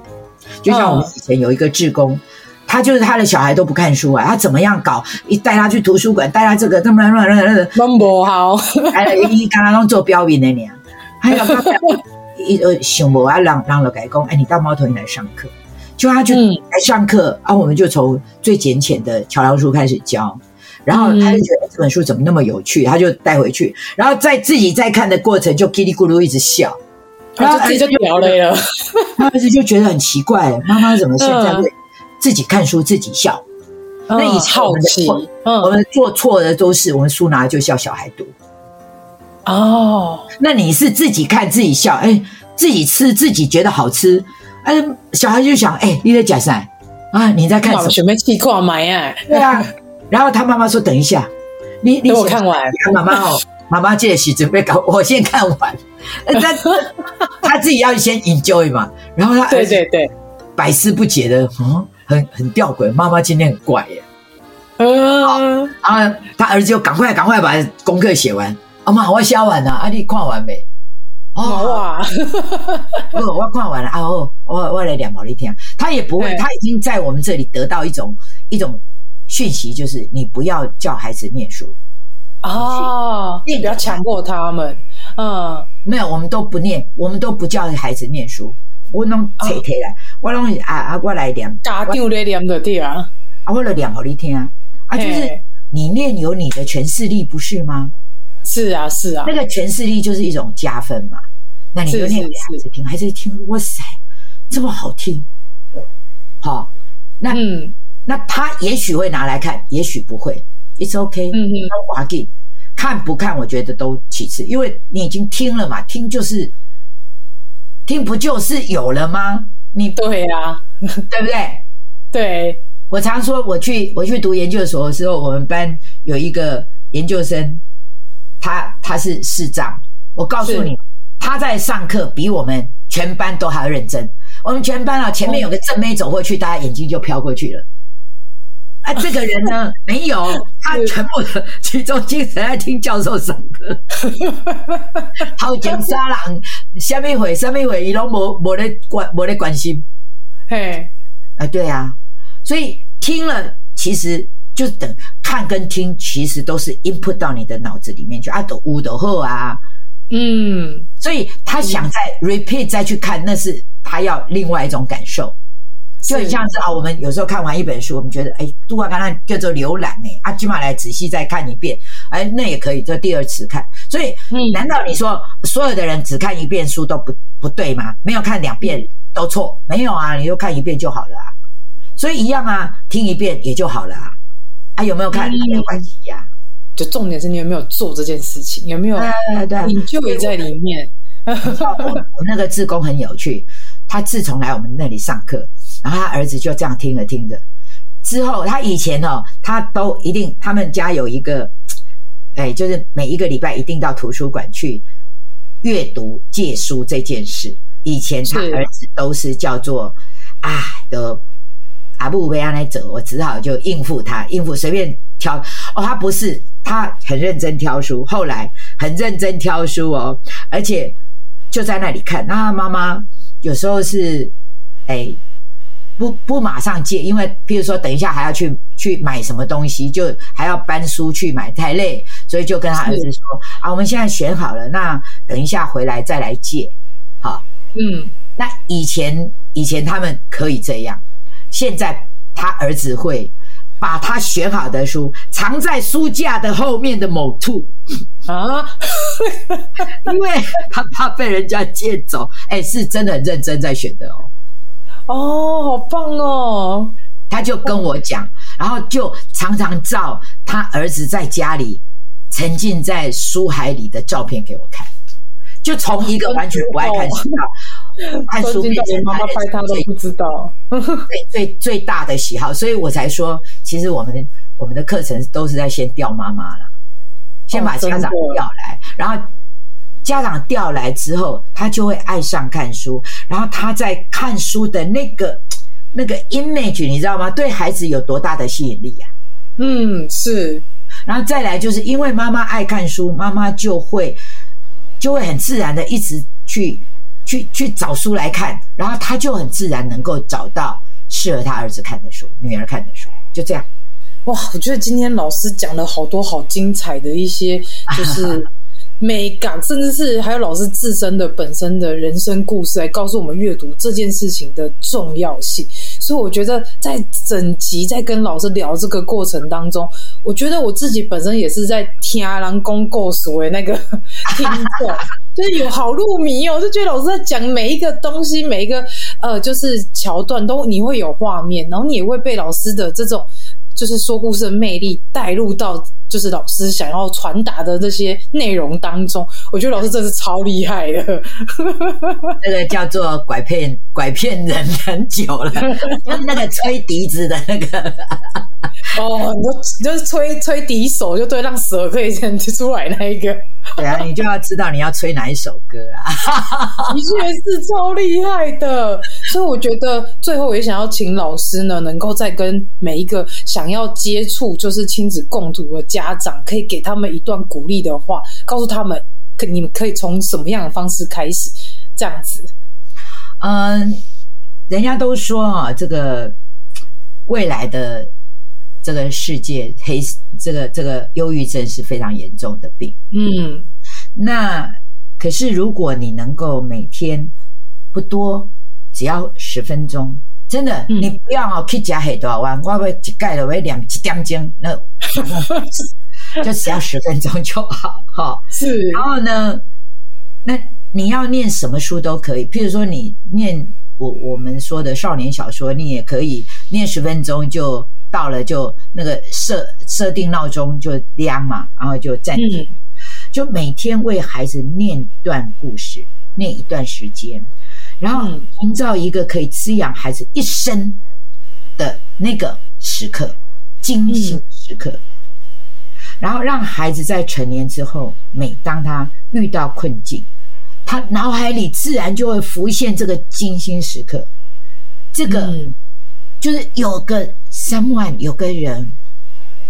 就像我们以前有一个志工，哦、他就是他的小孩都不看书啊，他怎么样搞？一带他去图书馆，带他这个那么乱乱乱乱，那么好，还有一刚刚弄做标语那年，还有。一呃，想我啊，让让了改工，哎，你到猫头鹰来上课，就他就来上课，啊、我们就从最简浅的桥梁书开始教，然后他就觉得这本书怎么那么有趣，他就带回去，然后在自己在看的过程就叽里咕噜一直笑，然后自己就掉泪了，他儿子 就觉得很奇怪，妈妈怎么现在会自己看书自己笑？嗯、那以前我们的错，嗯、我们做错的都是我们书拿来就笑小孩读。哦，那你是自己看自己笑，哎，自己吃自己觉得好吃，哎，小孩就想，哎，你在讲啥啊？你在看什么？准备气矿买呀？对啊，然后他妈妈说，等一下，你你等我看完，妈妈哦，妈妈借喜准备搞，我先看完，但他自己要先 enjoy 嘛，然后他对对对，百思不解的，嗯，很很吊诡，妈妈今天很怪耶，嗯，然后他儿子就赶快赶快把功课写完。阿妈，我写完啦，啊，你看完没？哦哇，我 我看完了啊！我我来念给你听。他也不会，他已经在我们这里得到一种一种讯息，就是你不要叫孩子念书哦，你不要强迫他们。嗯，没有，我们都不念，我们都不叫孩子念书。我弄拆开来，我弄啊啊，我来念，家长来念的对啊，啊，我来念给你听啊，啊，就是你念有你的诠释力，不是吗？是啊，是啊，那个诠释力就是一种加分嘛。那你就念给孩子听，孩子一听，哇塞，这么好听，好、哦，那嗯，那他也许会拿来看，也许不会，It's okay，嗯嗯，我给看不看，我觉得都其次，因为你已经听了嘛，听就是听，不就是有了吗？你对啊，对不对？对，我常说，我去我去读研究所的时候，我们班有一个研究生，他他是市长，我告诉你。他在上课比我们全班都还要认真。我们全班啊，前面有个正妹走过去，大家眼睛就飘过去了。啊，这个人呢，没有，他全部的集中精神在听教授上课。好景沙朗，下面会，下面会，伊拢无无咧关，无咧关心。嘿，啊，对啊，所以听了，其实就等看跟听，其实都是 input 到你的脑子里面去。啊，都有就好啊。嗯，所以他想再 repeat 再去看，那是他要另外一种感受，就很像是啊，我们有时候看完一本书，我们觉得哎，杜阿刚刚叫做浏览哎，啊，今晚来仔细再看一遍，哎，那也可以，这第二次看。所以，难道你说所有的人只看一遍书都不不对吗？没有看两遍都错？没有啊，你就看一遍就好了啊。所以一样啊，听一遍也就好了啊。啊，有没有看？没有关系呀。就重点是你有没有做这件事情，有没有你就也在里面。我我那个志工很有趣，他自从来我们那里上课，然后他儿子就这样听着听着，之后他以前哦，他都一定他们家有一个，哎，就是每一个礼拜一定到图书馆去阅读借书这件事。以前他儿子都是叫做啊，都阿布维亚来走，我只好就应付他，应付随便挑哦，他不是。他很认真挑书，后来很认真挑书哦，而且就在那里看。那他妈妈有时候是，哎，不不马上借，因为譬如说等一下还要去去买什么东西，就还要搬书去买，太累，所以就跟他儿子说啊，我们现在选好了，那等一下回来再来借。好，嗯，那以前以前他们可以这样，现在他儿子会。把他选好的书藏在书架的后面的某处啊，因为他怕被人家借走。哎，是真的很认真在选的哦。哦，好棒哦！他就跟我讲，然后就常常照他儿子在家里沉浸在书海里的照片给我看，就从一个完全不爱看书到 看书变成妈妈拍他都不知道。最最最大的喜好，所以我才说，其实我们我们的课程都是在先调妈妈了，先把家长调来，然后家长调来之后，他就会爱上看书，然后他在看书的那个那个 image，你知道吗？对孩子有多大的吸引力呀？嗯，是。然后再来就是因为妈妈爱看书，妈妈就会就会很自然的一直去。去去找书来看，然后他就很自然能够找到适合他儿子看的书、女儿看的书，就这样。哇，我觉得今天老师讲了好多好精彩的一些，就是美感，甚至是还有老师自身的本身的人生故事，来告诉我们阅读这件事情的重要性。所以我觉得在整集在跟老师聊这个过程当中，我觉得我自己本身也是在听人讲故事的那个 听众。就是有好入迷哦，就觉得老师在讲每一个东西，每一个呃，就是桥段都你会有画面，然后你也会被老师的这种就是说故事的魅力带入到就是老师想要传达的这些内容当中。我觉得老师真是超厉害的，那个叫做拐骗拐骗人很久了，就是那个吹笛子的那个。哦，你就你就是吹吹笛手就对，让蛇可以先出来那一个。对啊，你就要知道你要吹哪一首歌啊！的确是超厉害的，所以我觉得最后也想要请老师呢，能够再跟每一个想要接触就是亲子共读的家长，可以给他们一段鼓励的话，告诉他们，可你们可以从什么样的方式开始这样子。嗯，人家都说啊，这个未来的。这个世界黑，这个这个忧郁症是非常严重的病。嗯，那可是如果你能够每天不多只要十分钟，真的，嗯、你不要哦去加很多弯，我要一盖了，我两几点钟，那 就只要十分钟就好，哈。是，然后呢，那你要念什么书都可以，譬如说你念我我们说的少年小说，你也可以念十分钟就到了，就那个设设定闹钟就亮嘛，然后就暂停。嗯。就每天为孩子念段故事，念一段时间，然后营造一个可以滋养孩子一生的那个时刻，精心时刻，然后让孩子在成年之后，每当他遇到困境，他脑海里自然就会浮现这个精心时刻，这个就是有个 someone 有个人，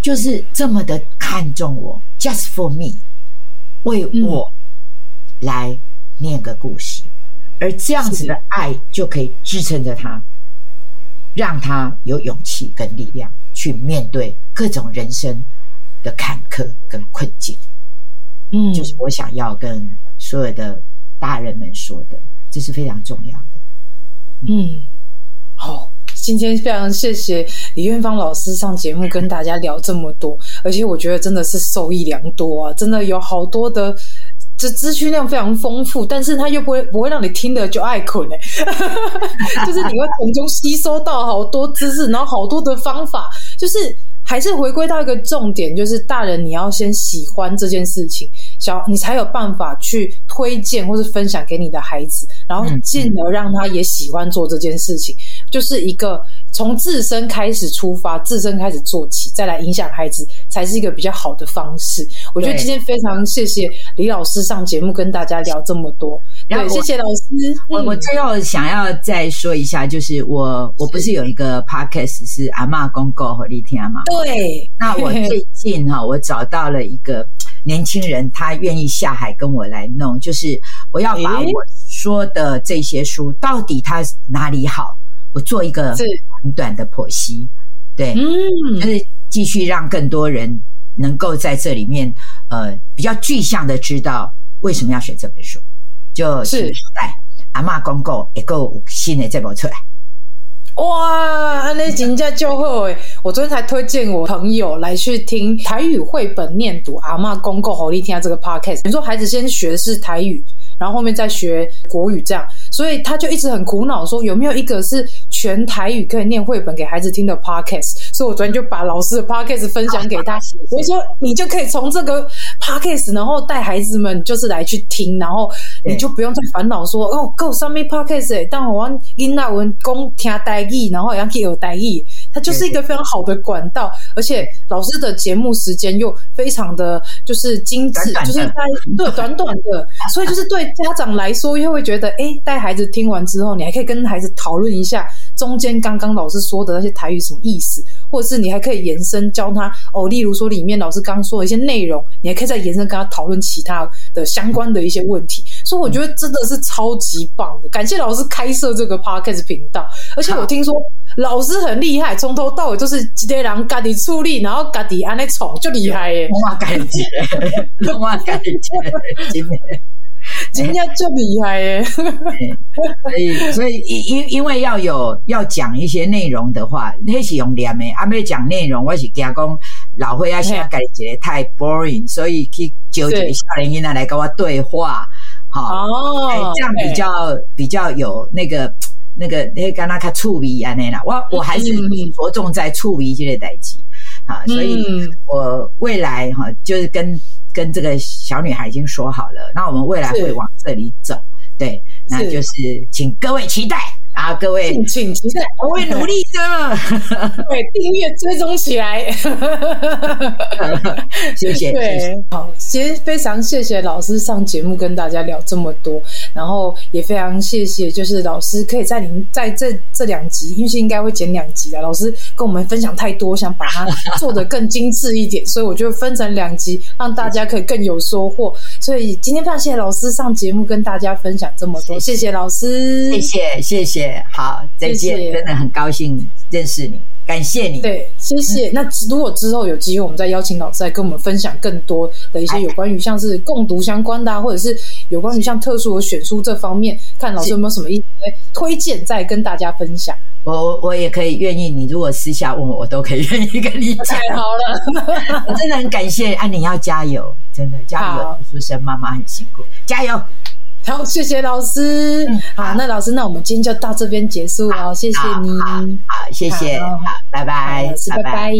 就是这么的看重我，just for me。为我来念个故事，而这样子的爱就可以支撑着他，让他有勇气跟力量去面对各种人生的坎坷跟困境。嗯，就是我想要跟所有的大人们说的，这是非常重要的。嗯，好。今天非常谢谢李苑芳老师上节目跟大家聊这么多，而且我觉得真的是受益良多啊！真的有好多的这资讯量非常丰富，但是他又不会不会让你听了就爱困哎，就是你会从中吸收到好多知识，然后好多的方法，就是还是回归到一个重点，就是大人你要先喜欢这件事情，小你才有办法去推荐或是分享给你的孩子，然后进而让他也喜欢做这件事情。就是一个从自身开始出发，自身开始做起，再来影响孩子，才是一个比较好的方式。我觉得今天非常谢谢李老师上节目跟大家聊这么多。对，谢谢老师。我我最后想要再说一下，就是我我不是有一个 podcast 是阿嬷公公和你听吗？对。那我最近哈，我找到了一个年轻人，他愿意下海跟我来弄，就是我要把我说的这些书，到底他哪里好？我做一个很短的剖析，对，嗯，就是继续让更多人能够在这里面，呃，比较具象的知道为什么要选这本书，就是在阿嬷公告一个新的这本出来，哇，那真的就好诶！我昨天才推荐我朋友来去听台语绘本念读，阿嬷公告好你听下这个 podcast，比如说孩子先学的是台语。然后后面再学国语，这样，所以他就一直很苦恼，说有没有一个是全台语可以念绘本给孩子听的 podcast。所以我昨天就把老师的 podcast 分享给他，我说你就可以从这个 podcast，然后带孩子们就是来去听，然后你就不用再烦恼说哦，够上面 podcast 诶，但我因那文讲听台语，然后也要去学台语。它就是一个非常好的管道，而且老师的节目时间又非常的就是精致，就是在对短短的，所以就是对家长来说又会觉得，哎，带孩子听完之后，你还可以跟孩子讨论一下中间刚刚老师说的那些台语什么意思，或者是你还可以延伸教他哦，例如说里面老师刚说的一些内容，你还可以再延伸跟他讨论其他的相关的一些问题，所以我觉得真的是超级棒的，感谢老师开设这个 podcast 频道，而且我听说。老师很厉害，从头到尾都是一个人家己处理，然后家己安尼创，就厉害耶！我感觉，我感觉，真的，真的就厉害耶！所以，所以因因为要有要讲一些内容的话，那是用念的。阿妹讲内容，我是惊讲老会啊，现在感觉太 boring，所以去叫一个少年囡仔来跟我对话，好哦，这样比较比较有那个。那个那刚刚他处理啊那啦，我我还是着重在处理这个代际啊，所以我未来哈就是跟跟这个小女孩已经说好了，那我们未来会往这里走，对，那就是请各位期待。啊，各位，请期待，我会努力的。对，订阅追踪起来。谢谢。对，好，其实非常谢谢老师上节目跟大家聊这么多，然后也非常谢谢，就是老师可以在您在这这两集，因为是应该会剪两集的，老师跟我们分享太多，想把它做的更精致一点，所以我就分成两集，让大家可以更有收获。所以今天非常谢谢老师上节目跟大家分享这么多，谢谢老师，谢谢谢谢。好，再见！谢谢，真的很高兴认识你。感谢你。对，谢谢。嗯、那如果之后有机会，我们再邀请老师来跟我们分享更多的一些有关于像是共读相关的、啊，或者是有关于像特殊的选书这方面，看老师有没有什么一些推荐，再跟大家分享。我我也可以愿意，你如果私下问我，我都可以愿意跟你讲。太好了，我真的很感谢啊！你，要加油，真的加油！出生妈妈很辛苦，加油！好，谢谢老师。嗯、好，那老师，那我们今天就到这边结束了，谢谢你。好，谢谢，好，拜拜，拜拜。